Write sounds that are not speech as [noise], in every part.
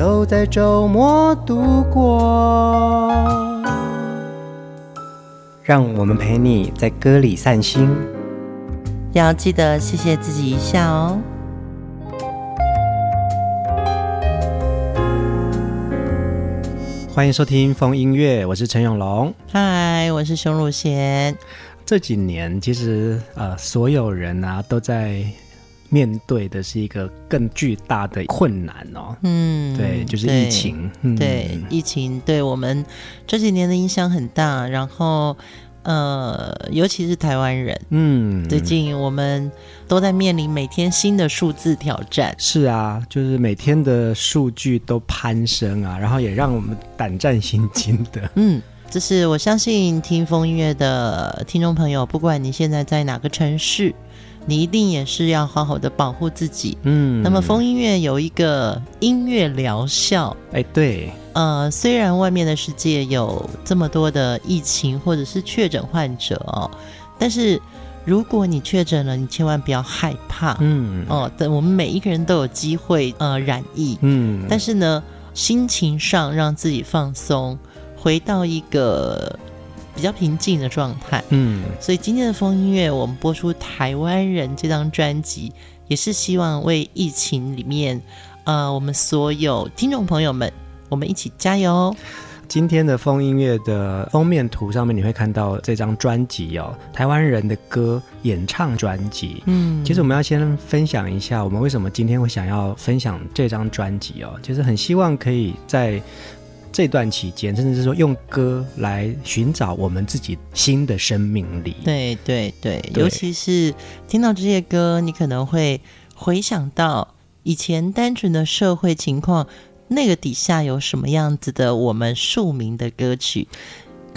都在周末度过，让我们陪你在歌里散心，要记得谢谢自己一下哦。欢迎收听风音乐，我是陈永龙。嗨，我是熊汝贤。这几年其实呃，所有人啊都在。面对的是一个更巨大的困难哦，嗯，对，就是疫情，对，嗯、对疫情对我们这几年的影响很大，然后呃，尤其是台湾人，嗯，最近我们都在面临每天新的数字挑战，是啊，就是每天的数据都攀升啊，然后也让我们胆战心惊的，[laughs] 嗯，这是我相信听风音乐的听众朋友，不管你现在在哪个城市。你一定也是要好好的保护自己，嗯。那么风音乐有一个音乐疗效，哎，对，呃，虽然外面的世界有这么多的疫情或者是确诊患者哦，但是如果你确诊了，你千万不要害怕，嗯，哦，等我们每一个人都有机会呃染疫，嗯，但是呢，心情上让自己放松，回到一个。比较平静的状态，嗯，所以今天的风音乐，我们播出《台湾人》这张专辑，也是希望为疫情里面，呃，我们所有听众朋友们，我们一起加油。今天的风音乐的封面图上面，你会看到这张专辑哦，《台湾人的歌》演唱专辑。嗯，其实我们要先分享一下，我们为什么今天会想要分享这张专辑哦，就是很希望可以在。这段期间，甚至是说用歌来寻找我们自己新的生命力。对对对，对，尤其是听到这些歌，你可能会回想到以前单纯的社会情况，那个底下有什么样子的我们庶民的歌曲。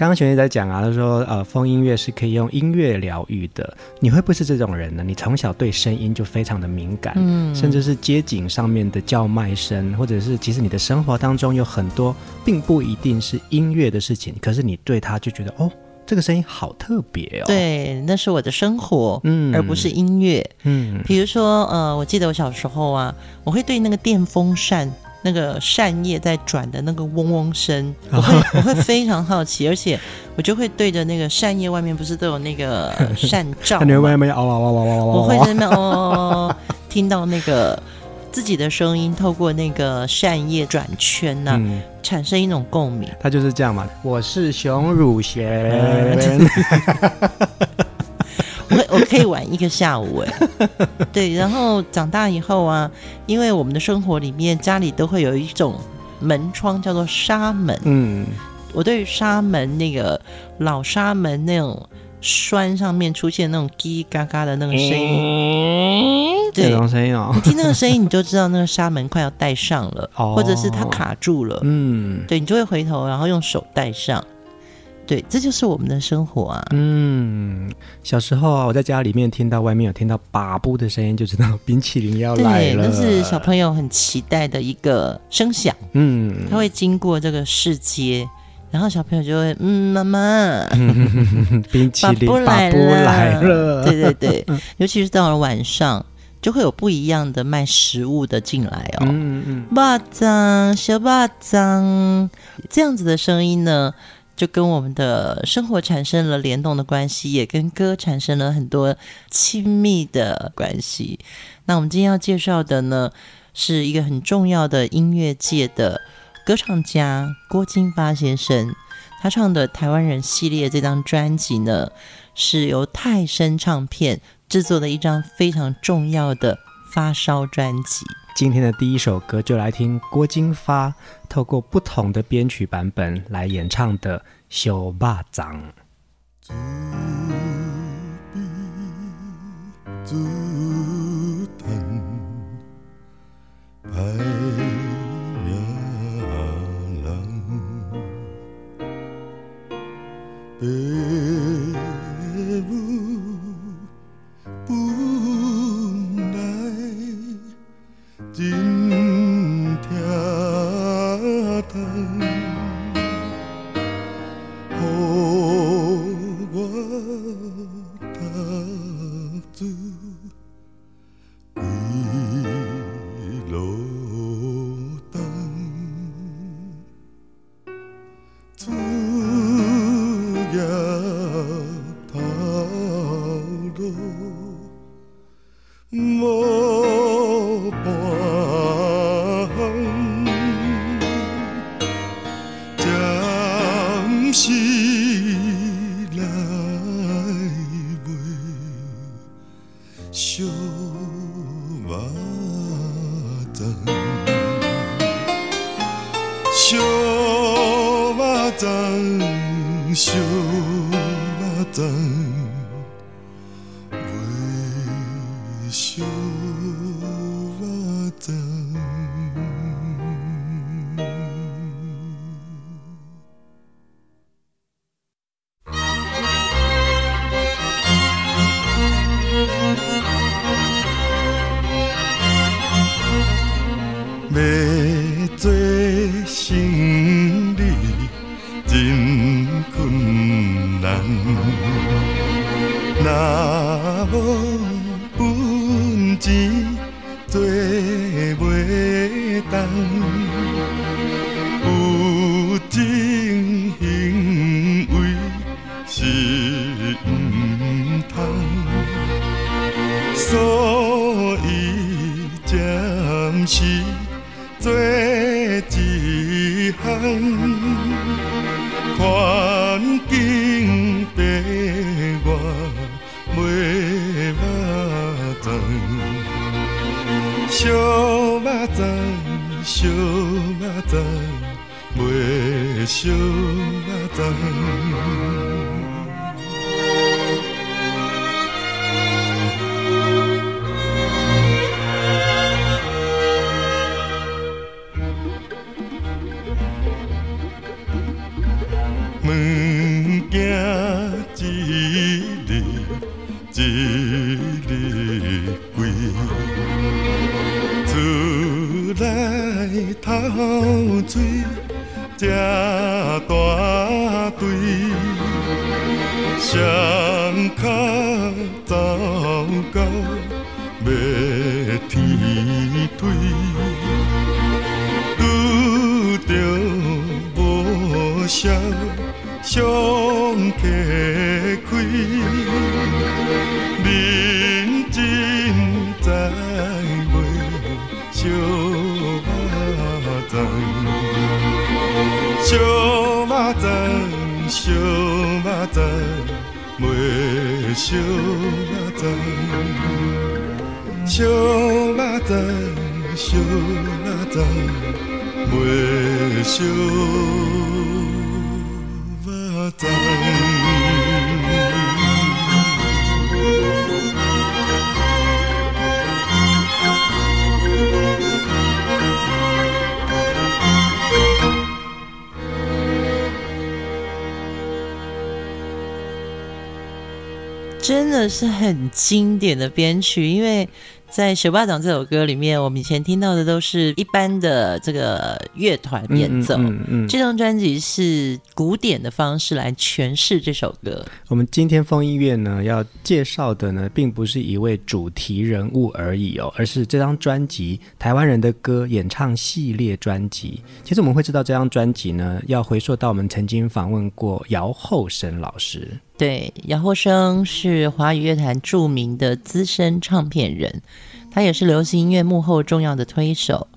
刚刚学姐在讲啊，他说呃，风音乐是可以用音乐疗愈的。你会不会是这种人呢？你从小对声音就非常的敏感，嗯，甚至是街景上面的叫卖声，或者是其实你的生活当中有很多并不一定是音乐的事情，可是你对它就觉得哦，这个声音好特别哦。对，那是我的生活，嗯，而不是音乐，嗯。比如说呃，我记得我小时候啊，我会对那个电风扇。那个扇叶在转的那个嗡嗡声，我会我会非常好奇，[laughs] 而且我就会对着那个扇叶外面不是都有那个 [laughs] 扇罩你会外面嗷嗷嗷嗷嗷嗷？我会在那边哦，听到那个自己的声音透过那个扇叶转圈呐、啊嗯，产生一种共鸣。他就是这样嘛。我是熊汝贤。[laughs] 我我可以玩一个下午哎，对，然后长大以后啊，因为我们的生活里面家里都会有一种门窗叫做纱门，嗯，我对于纱门那个老纱门那种栓上面出现那种叽叽嘎嘎的那个声音，对，这种声音哦，你听那个声音你就知道那个纱门快要带上了，或者是它卡住了，嗯，对，你就会回头然后用手带上。对，这就是我们的生活啊。嗯，小时候啊，我在家里面听到外面有听到叭布的声音，就知道冰淇淋要来了。对，那是小朋友很期待的一个声响。嗯，他会经过这个市街，然后小朋友就会嗯，妈妈，[laughs] 冰淇淋来了。对对对，尤其是到了晚上，就会有不一样的卖食物的进来哦。嗯嗯，巴掌小巴掌，这样子的声音呢，就跟我们的生活产生了联动的关系，也跟歌产生了很多亲密的关系。那我们今天要介绍的呢，是一个很重要的音乐界的歌唱家郭金发先生。他唱的《台湾人》系列这张专辑呢，是由泰声唱片制作的一张非常重要的发烧专辑。今天的第一首歌，就来听郭金发透过不同的编曲版本来演唱的《小巴掌》。Din 小马仔，小马仔，卖小马仔。醉。肉粽》。真的是很经典的编曲，因为在《学霸掌》这首歌里面，我们以前听到的都是一般的这个乐团演奏。嗯嗯，嗯，这张专辑是古典的方式来诠释这首歌。我们今天风音乐呢，要介绍的呢，并不是一位主题人物而已哦，而是这张专辑《台湾人的歌》演唱系列专辑。其实我们会知道这张专辑呢，要回溯到我们曾经访问过姚厚生老师。对，姚厚生是华语乐坛著名的资深唱片人，他也是流行音乐幕后重要的推手。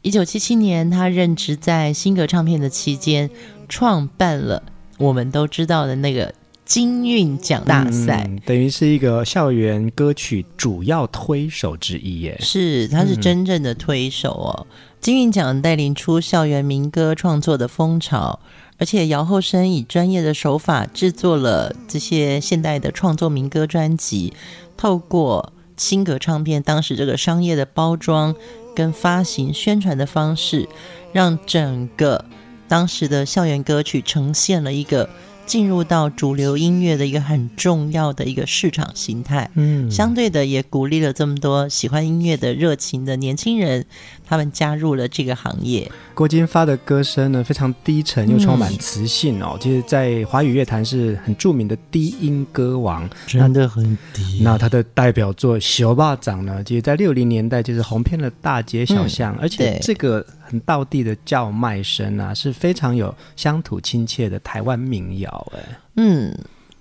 一九七七年，他任职在新格唱片的期间，创办了我们都知道的那个金韵奖大赛，嗯、等于是一个校园歌曲主要推手之一耶。是，他是真正的推手哦。嗯、金韵奖带领出校园民歌创作的风潮。而且姚厚生以专业的手法制作了这些现代的创作民歌专辑，透过新格唱片当时这个商业的包装跟发行宣传的方式，让整个当时的校园歌曲呈现了一个进入到主流音乐的一个很重要的一个市场形态，嗯，相对的也鼓励了这么多喜欢音乐的热情的年轻人，他们加入了这个行业。郭金发的歌声呢，非常低沉又充满磁性哦，其实、嗯，在华语乐坛是很著名的低音歌王，真的很低。那他的代表作《小霸掌》呢，其实，在六零年代就是红遍了大街小巷，嗯、而且这个很道地的叫卖声啊，是非常有乡土亲切的台湾民谣。哎，嗯，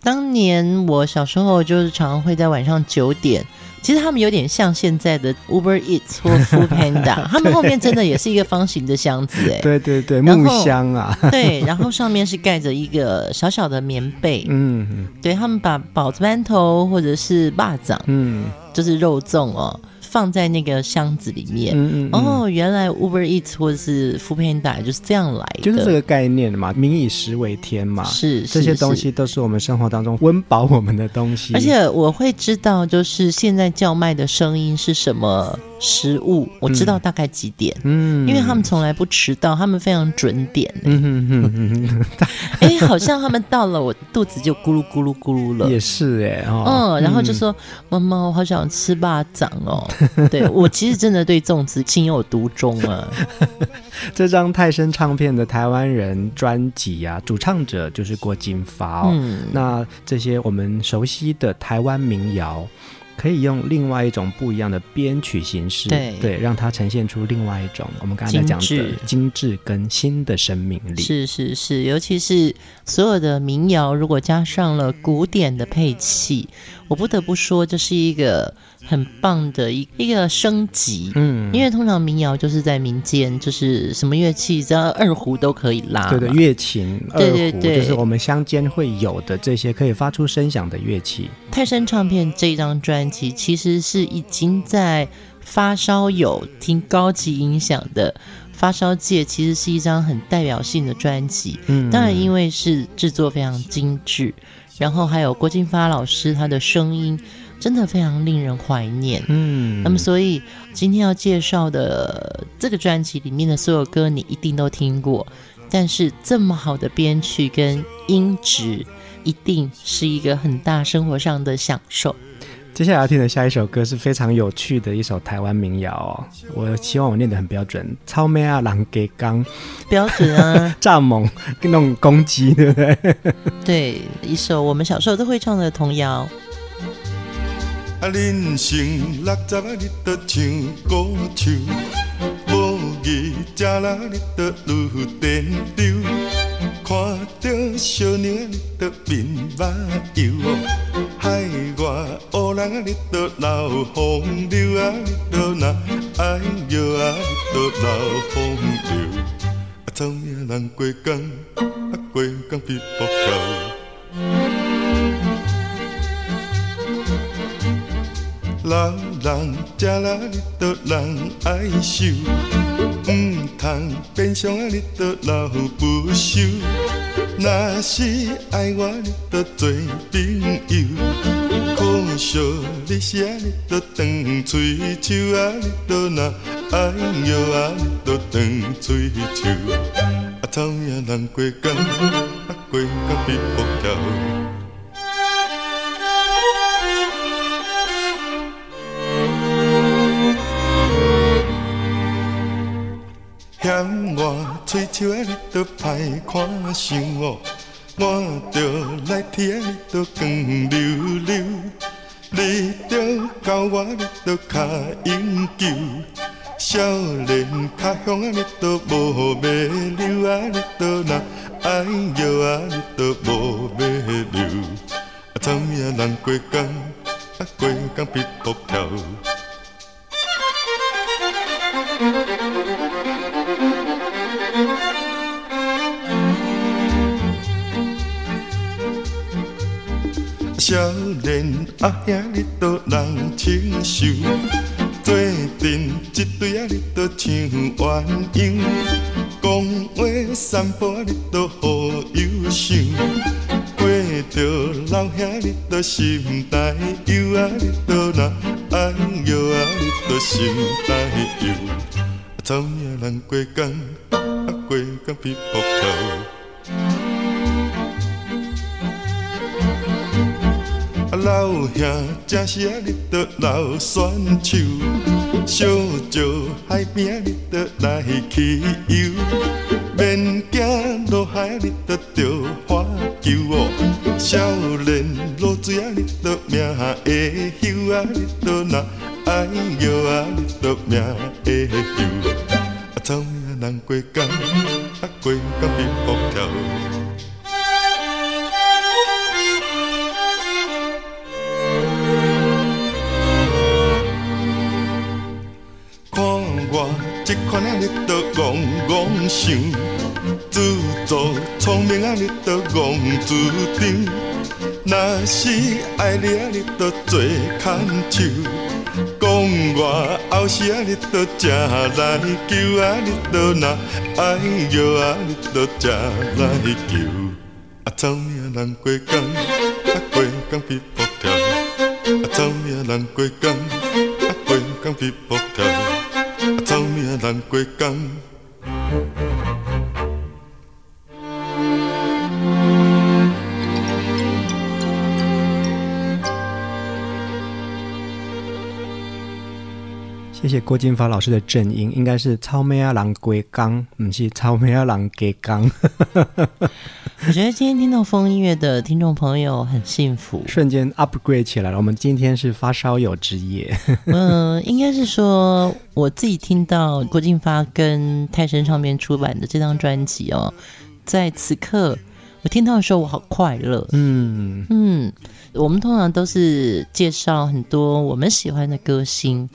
当年我小时候就是常常会在晚上九点。其实他们有点像现在的 Uber Eats 或 Food Panda，[laughs] 他们后面真的也是一个方形的箱子，哎，对对对，木箱啊，[laughs] 对，然后上面是盖着一个小小的棉被，嗯，对，他们把包子、馒头或者是蚂蚱，嗯，就是肉粽哦。放在那个箱子里面，嗯嗯嗯哦，原来 Uber Eats 或者是 Foodpanda 就是这样来的，就是这个概念嘛，民以食为天嘛，是，是这些东西都是我们生活当中温饱我们的东西。而且我会知道，就是现在叫卖的声音是什么。食物我知道大概几点，嗯，因为他们从来不迟到，他们非常准点，欸，嗯 [laughs] 哎，欸，好像他们到了，我肚子就咕噜咕噜咕噜了，也是哎，欸，哦，嗯，然后就说妈妈，我好想吃巴掌哦，[laughs] 对我其实真的对粽子情有独钟啊。[laughs] 这张泰森唱片的台湾人专辑啊，主唱者就是郭金发哦，嗯，那这些我们熟悉的台湾民谣。可以用另外一种不一样的编曲形式，对对，让它呈现出另外一种我们刚才讲的精致跟新的生命力。是是是，尤其是所有的民谣，如果加上了古典的配器，我不得不说这是一个很棒的一一个升级。嗯，因为通常民谣就是在民间，就是什么乐器，只要二胡都可以拉。对的，乐琴、二胡，对对对，就是我们乡间会有的这些可以发出声响的乐器。泰山唱片这张专辑其实是已经在发烧友听高级音响的发烧界，其实是一张很代表性的专辑。嗯，当然因为是制作非常精致，然后还有郭金发老师他的声音真的非常令人怀念。嗯，那么所以今天要介绍的这个专辑里面的所有歌你一定都听过，但是这么好的编曲跟音质。一定是一个很大生活上的享受。接下来要听的下一首歌是非常有趣的一首台湾民谣哦。我希望我念得很标准。超妹啊，狼给刚标准啊，蚱蜢跟那种公鸡，对不对？[laughs] 对，一首我们小时候都会唱的童谣。啊，人生六十啊，你都唱古唱，无义食啦，你都愈颠倒。看到小娘，你都面目油；海外乌人啊，你都流风流啊，你都那爱摇啊，你都流风流。啊，草命人过江，啊过江必卜桥。老人食啦，你都人爱受。唔通变相啊！你都老不休，若是爱我，你都做朋友。可惜你是啊，你都断嘴手啊！你都若爱摇啊！你都断嘴手。啊，草命人过江，啊过江必卜桥。嫌我吹笑啊，你都歹看相哦，我着来贴你都光溜溜，你着教我你都较永久，少年较凶啊，你都无袂溜啊，你都若爱摇啊，你都无袂溜，啊，草命人过江，啊过江必卜桥。少年阿兄，你都人清秀，做阵一对啊，你都像鸳鸯，讲话散步你都好优秀，过着老兄你都心内忧啊，你都若爱摇啊，你都心内忧，草命人过江，啊过江必卜桥。老兄正是啊，你着留选手，小石海边你着来去游，免惊落海你着着花球哦，少年落水啊你着命会休啊，你着若爱游啊你着命会休，啊草命人过江，啊过江变佛我。这款啊，你都戆戆想，自作聪明啊，你都戆自张。若是爱你啊，你都做牵手，讲我后生啊，你都正来求啊，你都若爱摇啊，你都正来求。啊，草命人过江，啊过江必卜跳。啊，草命人过江，啊过江必卜跳。难过江。谢谢郭金发老师的正音，应该是超美啊郎龟刚，不是超美啊郎给刚。我觉得今天听到风音乐的听众朋友很幸福，[laughs] 瞬间 upgrade 起来了。我们今天是发烧友之夜。[laughs] 嗯、呃，应该是说我自己听到郭金发跟泰森唱片出版的这张专辑哦，在此刻我听到的时候，我好快乐。嗯嗯，我们通常都是介绍很多我们喜欢的歌星。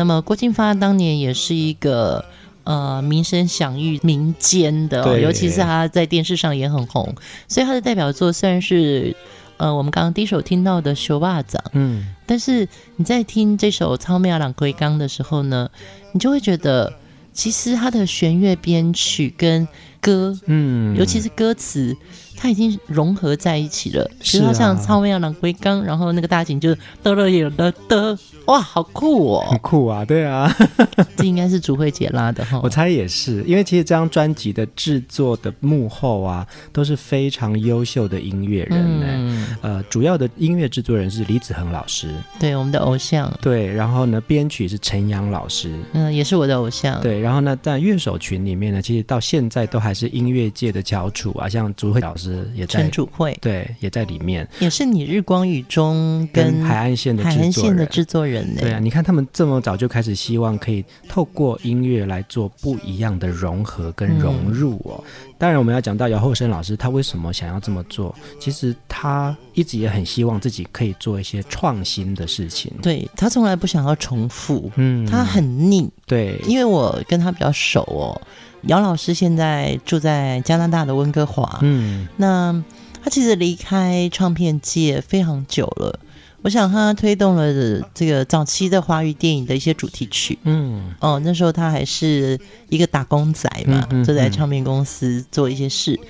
那么郭金发当年也是一个呃名声享誉民间的、哦，尤其是他在电视上也很红，所以他的代表作虽然是呃我们刚刚第一首听到的《修霸掌》，嗯，但是你在听这首《草莓仔人过江》的时候呢，你就会觉得其实他的弦乐编曲跟歌，嗯，尤其是歌词。它已经融合在一起了，比如说像《超妹要狼归刚》，然后那个大景就是得了有的得，哇，好酷哦，[laughs] 很酷啊，对啊，[laughs] 这应该是朱慧姐拉的哈，我猜也是，因为其实这张专辑的制作的幕后啊，都是非常优秀的音乐人呢、嗯。呃，主要的音乐制作人是李子恒老师，对，我们的偶像，对，然后呢，编曲是陈阳老师，嗯，也是我的偶像，对，然后呢，在乐手群里面呢，其实到现在都还是音乐界的翘楚啊，像朱慧老师。也在陈主慧，对，也在里面，也是你日光雨中跟海岸线的海岸线的制作人呢。对啊，你看他们这么早就开始希望可以透过音乐来做不一样的融合跟融入哦。嗯、当然，我们要讲到姚厚生老师，他为什么想要这么做？其实他一直也很希望自己可以做一些创新的事情。对，他从来不想要重复，嗯，他很腻。对，因为我跟他比较熟哦。姚老师现在住在加拿大的温哥华，嗯，那他其实离开唱片界非常久了。我想他推动了这个早期的华语电影的一些主题曲，嗯，哦，那时候他还是一个打工仔嘛，嗯嗯嗯、就在唱片公司做一些事，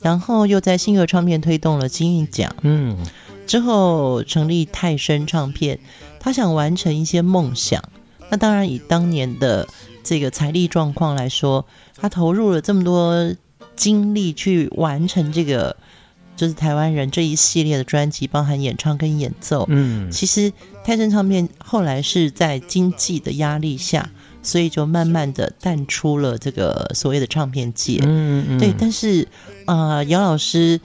然后又在星河唱片推动了金韵奖，嗯，之后成立泰生唱片，他想完成一些梦想。那当然以当年的这个财力状况来说。他投入了这么多精力去完成这个，就是台湾人这一系列的专辑，包含演唱跟演奏。嗯，其实泰森唱片后来是在经济的压力下，所以就慢慢的淡出了这个所谓的唱片界。嗯嗯，对。但是啊，呃，姚老师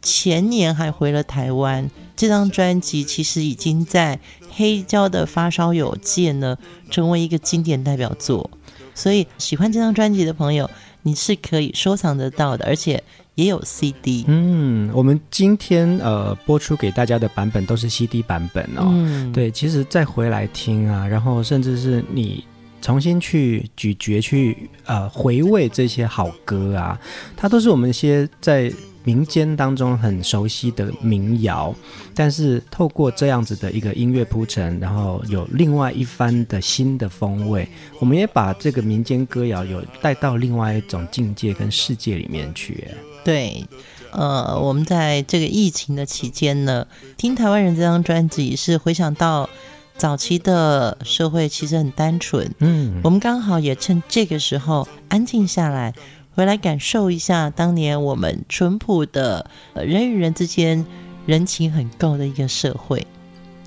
前年还回了台湾，这张专辑其实已经在黑胶的发烧友界呢，成为一个经典代表作。所以喜欢这张专辑的朋友，你是可以收藏得到的，而且也有 CD。嗯，我们今天呃播出给大家的版本都是 CD 版本哦。嗯，对，其实再回来听啊，然后甚至是你重新去咀嚼、去呃回味这些好歌啊，它都是我们一些在。民间当中很熟悉的民谣，但是透过这样子的一个音乐铺陈，然后有另外一番的新的风味，我们也把这个民间歌谣有带到另外一种境界跟世界里面去。对，呃，我们在这个疫情的期间呢，听台湾人这张专辑，是回想到早期的社会其实很单纯，嗯，我们刚好也趁这个时候安静下来。回来感受一下当年我们淳朴的人与人之间人情很够的一个社会。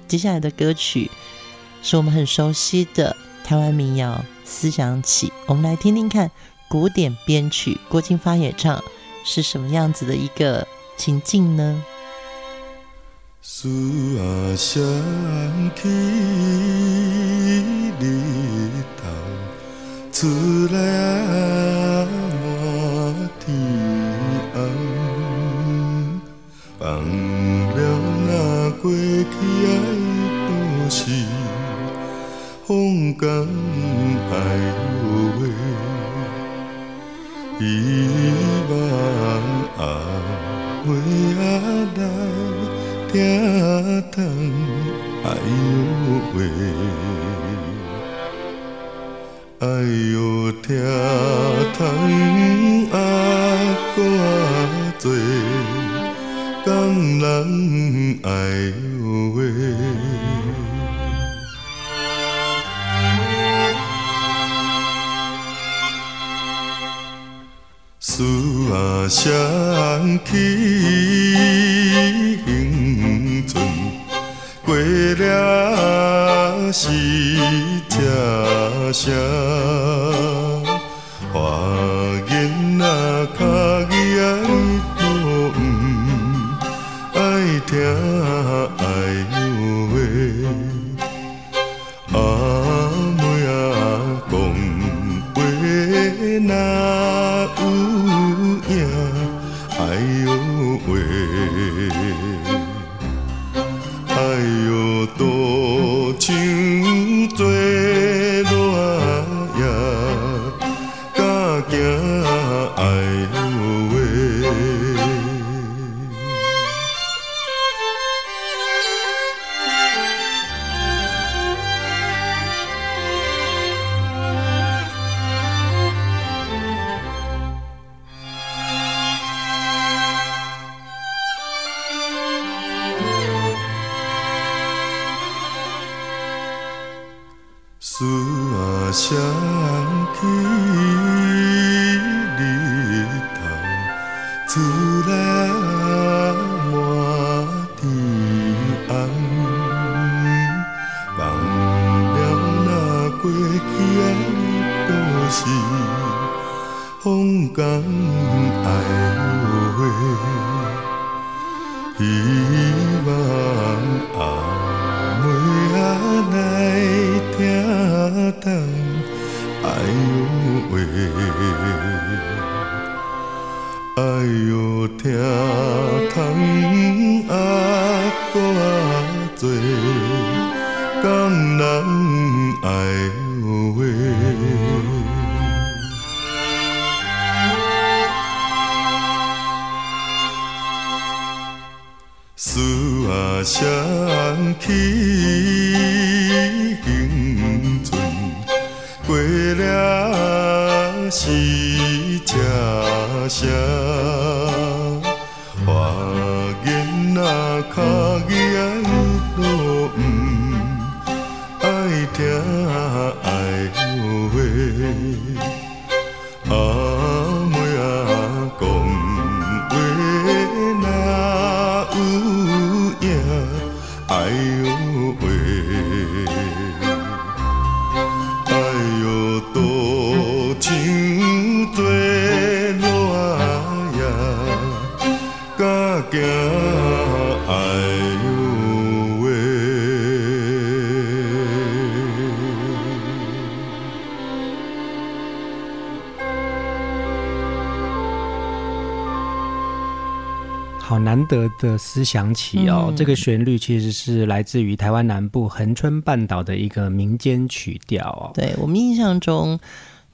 接下来的歌曲是我们很熟悉的台湾民谣《思想起》，我们来听听看古典编曲郭金发演唱是什么样子的一个情境呢？思想起日头出来啊，天红，放了那过去的都是，风光还有话，希望阿妹来。听糖哎呦喂，哎呦听糖啊，多多工人哎呦喂，思啊想起。为了时才声，好难得的思想起哦，嗯、这个旋律其实是来自于台湾南部恒春半岛的一个民间曲调哦。对，我们印象中，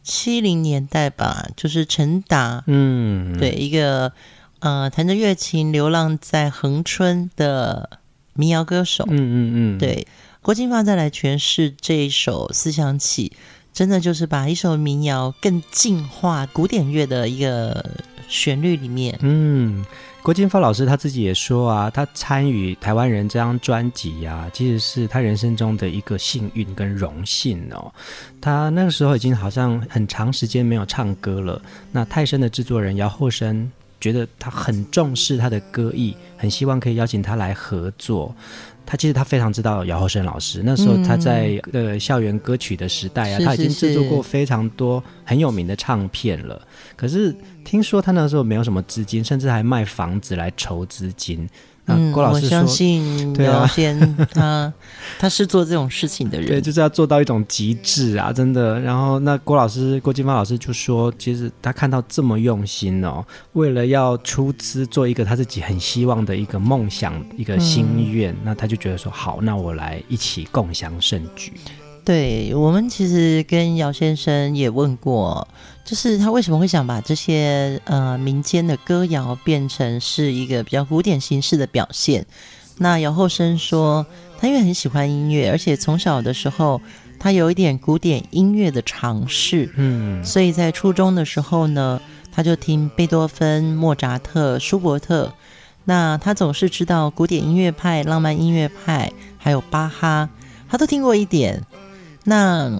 七零年代吧，就是陈达，嗯，对，一个呃弹着乐琴流浪在恒春的民谣歌手，嗯嗯嗯，对，郭金发再来诠释这一首思想起，真的就是把一首民谣更进化古典乐的一个旋律里面，嗯。郭金发老师他自己也说啊，他参与《台湾人》这张专辑呀、啊，其实是他人生中的一个幸运跟荣幸哦。他那个时候已经好像很长时间没有唱歌了。那泰森的制作人姚厚生觉得他很重视他的歌艺，很希望可以邀请他来合作。他其实他非常知道姚厚生老师，那时候他在呃校园歌曲的时代啊，他已经制作过非常多很有名的唱片了。可是听说他那时候没有什么资金，甚至还卖房子来筹资金。嗯，郭老师我相信 [laughs] 姚先他他是做这种事情的人，对，就是要做到一种极致啊，真的。然后那郭老师郭金芳老师就说，其实他看到这么用心哦，为了要出资做一个他自己很希望的一个梦想一个心愿，嗯，那他就觉得说好，那我来一起共享盛举。对，我们其实跟姚先生也问过，就是他为什么会想把这些呃民间的歌谣变成是一个比较古典形式的表现。那姚厚生说，他因为很喜欢音乐，而且从小的时候他有一点古典音乐的尝试，嗯，所以在初中的时候呢，他就听贝多芬、莫扎特、舒伯特。那他总是知道古典音乐派、浪漫音乐派，还有巴哈，他都听过一点。那，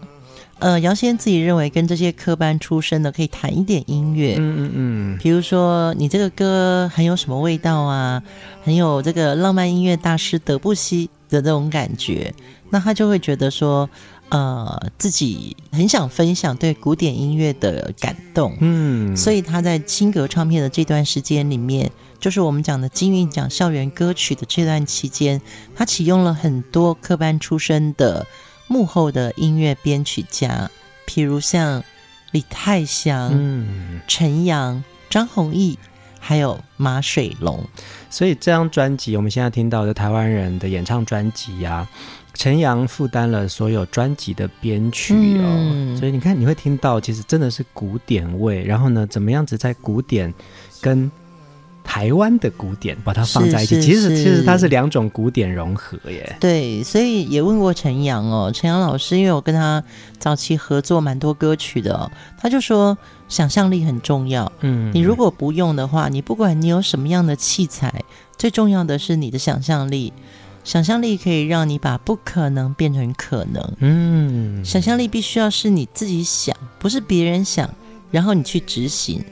呃，姚先自己认为跟这些科班出身的可以谈一点音乐，嗯嗯嗯，比如说你这个歌很有什么味道啊，很有这个浪漫音乐大师德布西的这种感觉，那他就会觉得说，呃，自己很想分享对古典音乐的感动，嗯，所以他在青格唱片的这段时间里面，就是我们讲的金韵奖校园歌曲的这段期间，他启用了很多科班出身的。幕后的音乐编曲家，譬如像李泰祥、嗯、陈阳、张弘毅，还有马水龙。所以这张专辑，我们现在听到的台湾人的演唱专辑呀，陈阳负担了所有专辑的编曲哦。嗯、所以你看，你会听到，其实真的是古典味。然后呢，怎么样子在古典跟台湾的古典把它放在一起，其实其实它是两种古典融合耶。对，所以也问过陈阳哦，陈阳老师，因为我跟他早期合作蛮多歌曲的哦，他就说想象力很重要。嗯，你如果不用的话，你不管你有什么样的器材，最重要的是你的想象力。想象力可以让你把不可能变成可能。嗯，想象力必须要是你自己想，不是别人想，然后你去执行。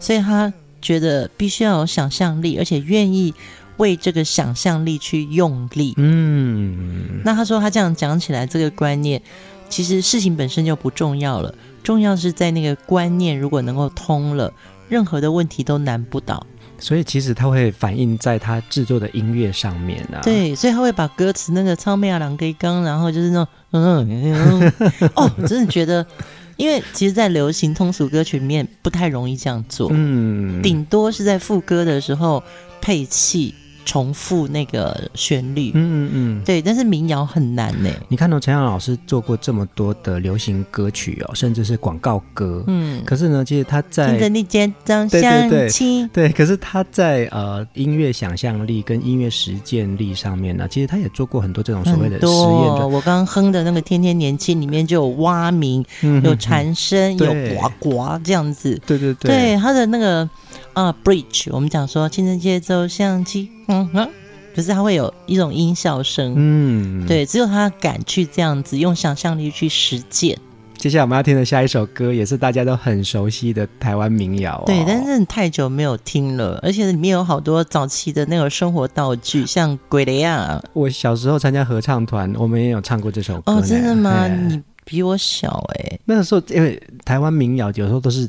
所以他。觉得必须要有想象力，而且愿意为这个想象力去用力。嗯，那他说他这样讲起来，这个观念其实事情本身就不重要了，重要是在那个观念如果能够通了，任何的问题都难不倒。所以其实他会反映在他制作的音乐上面啊。对，所以他会把歌词那个唱妹啊，两根刚，然后就是那种嗯，嗯，嗯 [laughs] 哦，真的觉得。因为其实，在流行通俗歌曲里面不太容易这样做，嗯，顶多是在副歌的时候配器。重复那个旋律，嗯嗯嗯，对，但是民谣很难呢。你看到陈阳老师做过这么多的流行歌曲哦，甚至是广告歌，嗯，可是呢，其实他在听着你肩上相亲，对，可是他在呃音乐想象力跟音乐实践力上面呢，其实他也做过很多这种所谓的实验。我刚刚哼的那个《天天年轻》里面就有蛙鸣，有蝉声，有呱呱这样子，对对对，对他的那个。啊，bridge，我们讲说，青春节奏响起，嗯哼，可是它会有一种音效声，嗯，对，只有他敢去这样子用想象力去实践。接下来我们要听的下一首歌，也是大家都很熟悉的台湾民谣哦。对，但是太久没有听了，而且里面有好多早期的那个生活道具，像鬼雷啊。我小时候参加合唱团，我们也有唱过这首歌。哦，真的吗？你比我小哎、欸。那个时候，因为台湾民谣有时候都是。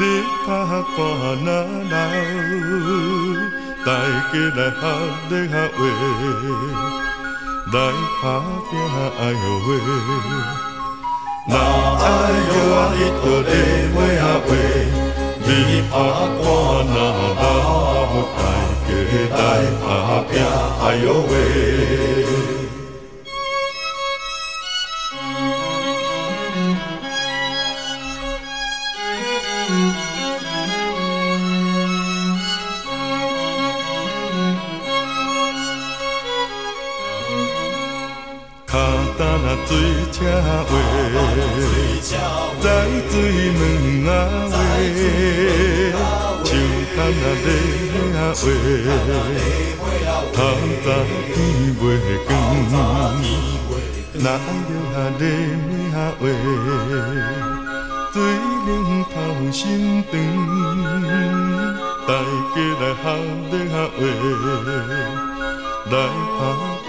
你拍歌若流，大家来合力合话，来打拼爱后会。若爱有啊，你就来尾啊尾，你拍歌若流，大家来打拼爱后会。那水车话，在水门仔话，像干那犁仔话，透早天未光，哪爱着犁仔话，水冷透心肠，大家来学犁啊话。来打拼，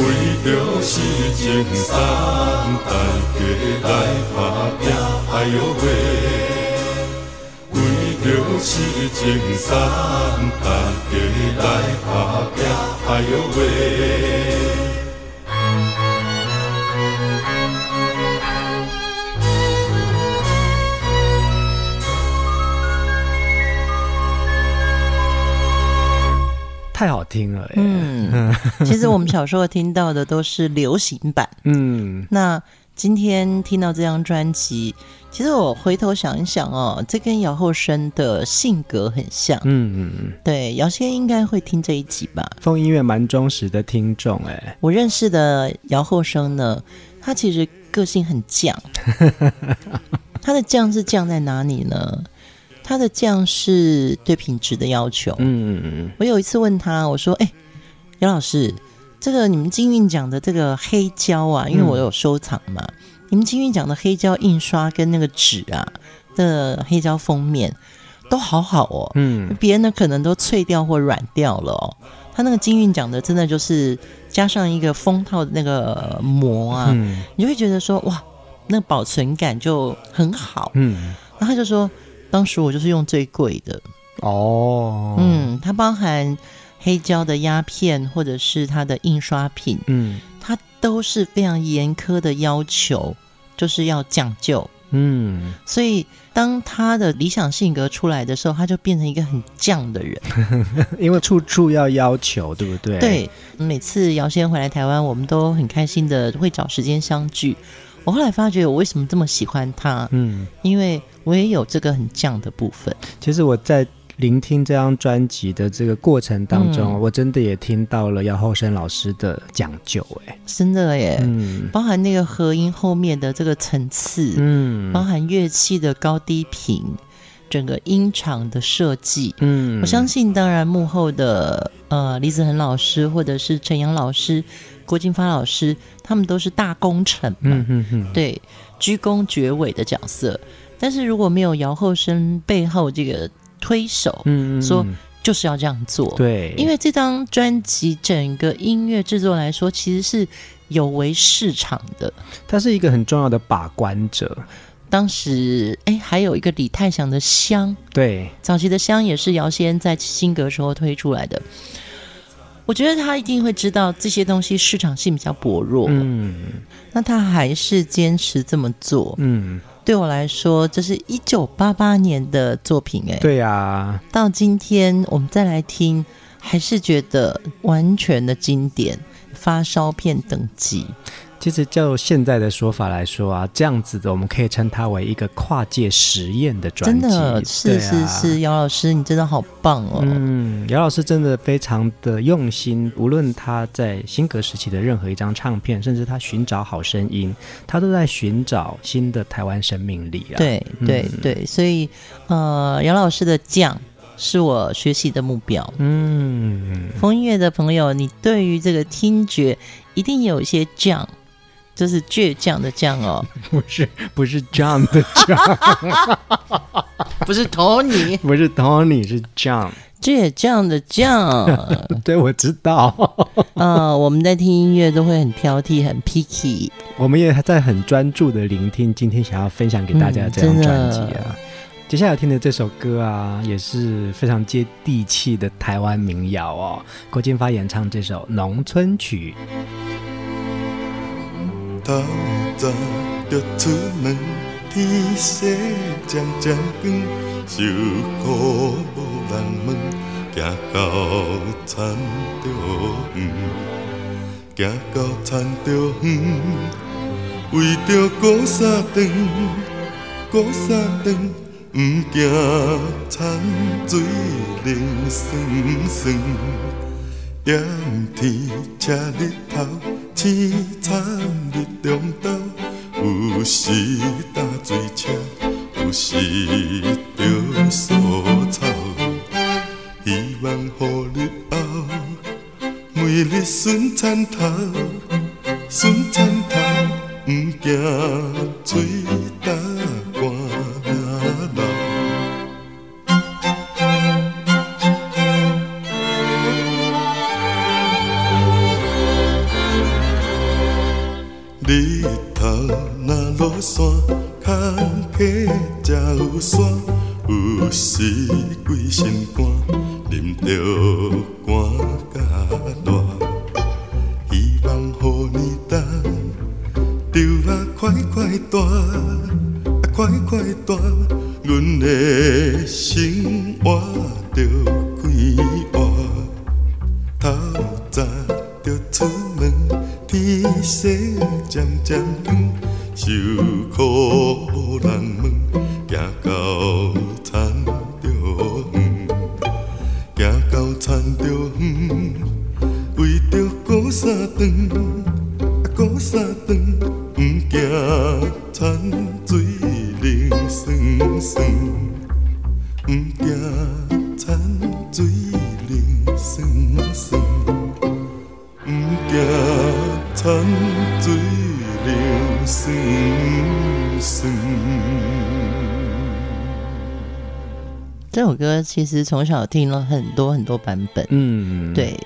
为着是情三代家来打拼，哎呦喂！为着是情三代家来打拼，哎呦喂！太好听了，嗯，[laughs] 其实我们小时候听到的都是流行版，嗯，那今天听到这张专辑，其实我回头想一想哦，这跟姚厚生的性格很像，嗯嗯嗯，对，姚先应该会听这一集吧？风音乐蛮忠实的听众，哎，我认识的姚厚生呢，他其实个性很犟，[laughs] 他的犟是犟在哪里呢？他的酱是对品质的要求。嗯嗯嗯。我有一次问他，我说：“哎、欸，姚老师，这个你们金运奖的这个黑胶啊，因为我有收藏嘛，嗯、你们金运奖的黑胶印刷跟那个纸啊的黑胶封面都好好哦。嗯。别人的可能都脆掉或软掉了哦，他那个金运奖的真的就是加上一个封套的那个膜啊，嗯、你就会觉得说哇，那保存感就很好。嗯。然后他就说。当时我就是用最贵的。哦，嗯，它包含黑胶的鸦片或者是它的印刷品，嗯，它都是非常严苛的要求，就是要讲究，嗯，所以当他的理想性格出来的时候，他就变成一个很犟的人，[laughs] 因为处处要要求，对不对？对，每次姚先回来台湾，我们都很开心的会找时间相聚。我后来发觉，我为什么这么喜欢他？嗯，因为我也有这个很犟的部分。其实我在聆听这张专辑的这个过程当中，嗯、我真的也听到了姚厚生老师的讲究。哎，真的耶，嗯，包含那个和音后面的这个层次，嗯，包含乐器的高低频，整个音场的设计，嗯，我相信，当然幕后的呃李子恒老师或者是陈阳老师。郭金发老师，他们都是大功臣嘛，嗯嗯嗯，对，鞠躬绝尾的角色。但是如果没有姚厚生背后这个推手，嗯，嗯，说就是要这样做，对，因为这张专辑整个音乐制作来说，其实是有违市场的。他是一个很重要的把关者。当时，哎，还有一个李泰祥的香，对，早期的香也是姚先在新格时候推出来的。我觉得他一定会知道这些东西市场性比较薄弱，嗯，那他还是坚持这么做，嗯，对我来说，这是一九八八年的作品，哎，对呀，到今天我们再来听，还是觉得完全的经典，发烧片等级。其实就现在的说法来说啊，这样子的我们可以称它为一个跨界实验的专辑。真的是是是，姚老师你真的好棒哦。嗯，姚老师真的非常的用心，无论他在新格时期的任何一张唱片，甚至他寻找好声音，他都在寻找新的台湾生命力啊。对对对，所以呃，姚老师的酱是我学习的目标。嗯，风音乐的朋友，你对于这个听觉一定有一些酱，就是倔强的酱哦，[laughs] 不是不是酱的酱，[laughs] 不是 Tony，[laughs] 不是 Tony，是酱。倔强的酱，对，我知道。呃，我们在听音乐都会很挑剔，很 picky。我们也在很专注的聆听今天想要分享给大家的这张专辑啊。接下来听的这首歌啊，也是非常接地气的台湾民谣哦。郭金发演唱这首《农村曲》。透早就出门，天色渐渐光，受苦无人问。行到田着远，行到田着远，为着过三顿，过三顿，不惊田水冷酸酸。炎天赤日头，青田日中昼，有时打水车，有时着扫草。希望雨日后，每日顺田头，顺田头，不惊水有时规心肝，淋着汗。其实从小听了很多很多版本，嗯，对。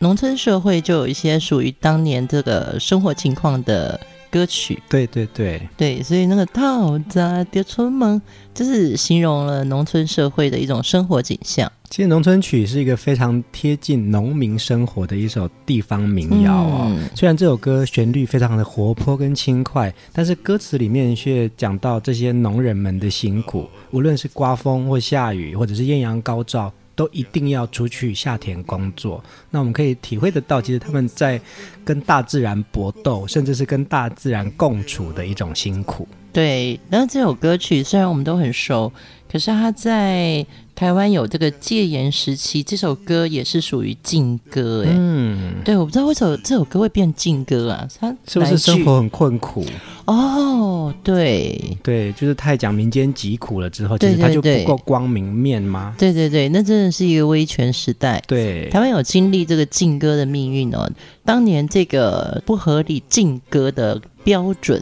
农村社会就有一些属于当年这个生活情况的歌曲，对对对对，所以那个桃子的春梦，就是形容了农村社会的一种生活景象。其实农村曲是一个非常贴近农民生活的一首地方民谣哦。嗯、虽然这首歌旋律非常的活泼跟轻快，但是歌词里面却讲到这些农人们的辛苦，无论是刮风或下雨，或者是艳阳高照。都一定要出去下田工作，那我们可以体会得到，其实他们在跟大自然搏斗，甚至是跟大自然共处的一种辛苦。对，然后这首歌曲虽然我们都很熟，可是它在台湾有这个戒严时期，这首歌也是属于禁歌。哎，嗯，对，我不知道为什么这首歌会变禁歌啊？它是不是生活很困苦？哦，对，对，就是太讲民间疾苦了之后，其实它就不够光明面吗？对对对，那真的是一个威权时代。对，台湾有经历这个禁歌的命运哦。当年这个不合理禁歌的标准。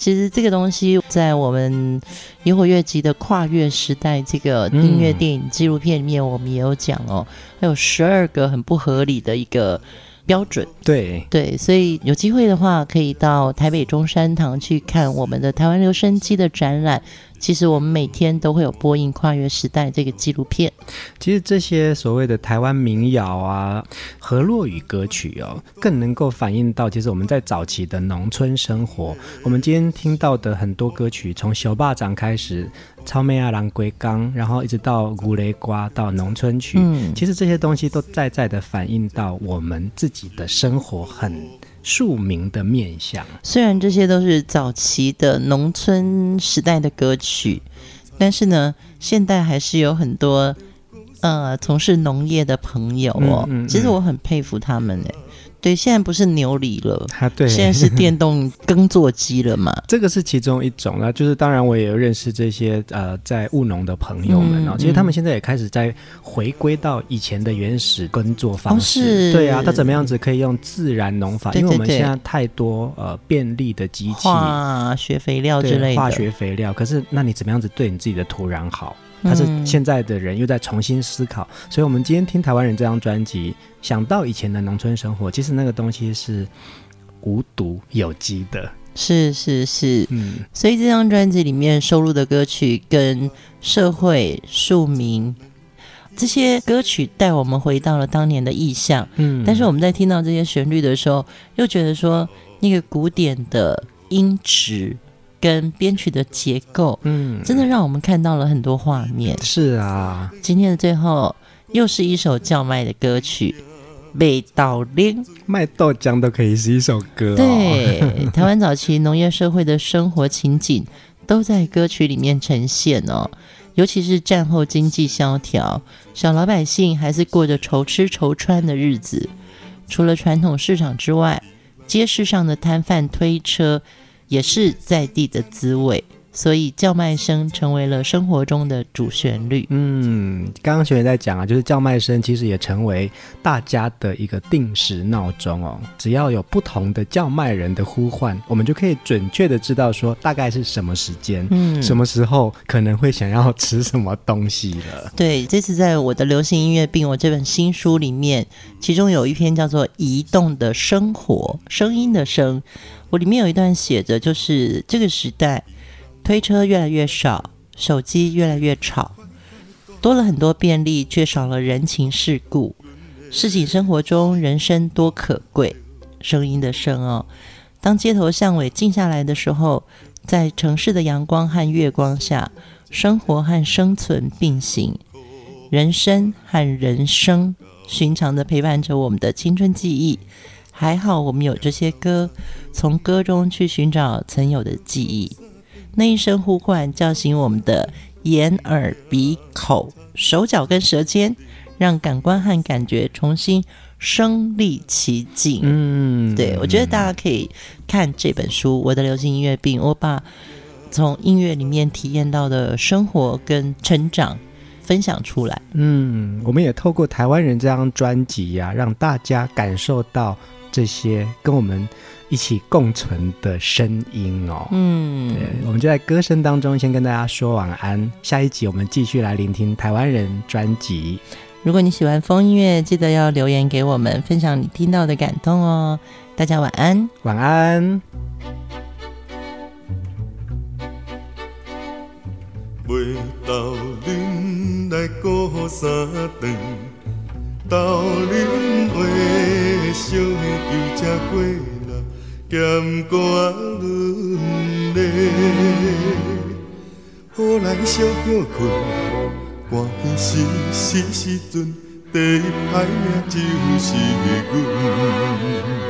其实这个东西在我们野火乐集的跨越时代这个音乐电影纪录片里面，我们也有讲哦，还有十二个很不合理的一个标准。对对，所以有机会的话，可以到台北中山堂去看我们的台湾留声机的展览。其实我们每天都会有播映《跨越时代》这个纪录片。其实这些所谓的台湾民谣啊、河洛语歌曲哦，更能够反映到其实我们在早期的农村生活。我们今天听到的很多歌曲，从《小巴掌》开始，《草莓阿郎归刚》，然后一直到《古雷瓜》到农村曲，嗯，其实这些东西都在在的反映到我们自己的生活很。庶民的面相，虽然这些都是早期的农村时代的歌曲，但是呢，现代还是有很多呃从事农业的朋友哦。嗯嗯嗯，其实我很佩服他们诶，对，现在不是牛犁了，啊，对，现在是电动耕作机了嘛。[laughs] 这个是其中一种啊，就是当然我也有认识这些呃在务农的朋友们啊，嗯、其实他们现在也开始在回归到以前的原始耕作方式。哦、是对啊，他怎么样子可以用自然农法？对对对，因为我们现在太多呃便利的机器、化学肥料之类的化学肥料，可是那你怎么样子对你自己的土壤好？他是现在的人又在重新思考，嗯、所以，我们今天听台湾人这张专辑，想到以前的农村生活，其实那个东西是无毒有机的，是是是，嗯，所以这张专辑里面收录的歌曲跟社会、庶民这些歌曲带我们回到了当年的意象，嗯，但是我们在听到这些旋律的时候，又觉得说那个古典的音质。跟编曲的结构，嗯，真的让我们看到了很多画面。是啊，今天的最后又是一首叫卖的歌曲，卖豆奶、卖豆浆都可以是一首歌哦。对，台湾早期农业社会的生活情景都在歌曲里面呈现哦。尤其是战后经济萧条，小老百姓还是过着愁吃愁穿的日子。除了传统市场之外，街市上的摊贩推车。也是在地的滋味，所以叫卖声成为了生活中的主旋律。嗯，刚刚学员在讲啊，就是叫卖声其实也成为大家的一个定时闹钟哦。只要有不同的叫卖人的呼唤，我们就可以准确的知道说大概是什么时间，嗯，什么时候可能会想要吃什么东西了。对，这次在我的流行音乐病我这本新书里面，其中有一篇叫做《移动的生活》，声音的声。我里面有一段写着，就是这个时代，推车越来越少，手机越来越吵，多了很多便利，却少了人情世故。市井生活中，人生多可贵。声音的声哦，当街头巷尾静下来的时候，在城市的阳光和月光下，生活和生存并行，人生和人生，寻常的陪伴着我们的青春记忆。还好我们有这些歌，从歌中去寻找曾有的记忆。那一声呼唤叫醒我们的眼耳鼻口、手脚跟舌尖，让感官和感觉重新身历其境。嗯，对，我觉得大家可以看这本书《我的流行音乐病》，我把从音乐里面体验到的生活跟成长分享出来。嗯，我们也透过台湾人这张专辑呀，让大家感受到。这些跟我们一起共存的声音哦，嗯，对，我们就在歌声当中先跟大家说晚安。下一集我们继续来聆听台湾人专辑。如果你喜欢风音乐，记得要留言给我们，分享你听到的感动哦。大家晚安，晚安。豆奶话，烧的油吃过了，咸瓜仑嘞。好来小叫困，寒天时时时阵，第一歹命就是阮。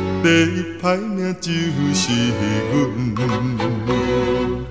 第一歹命就是阮。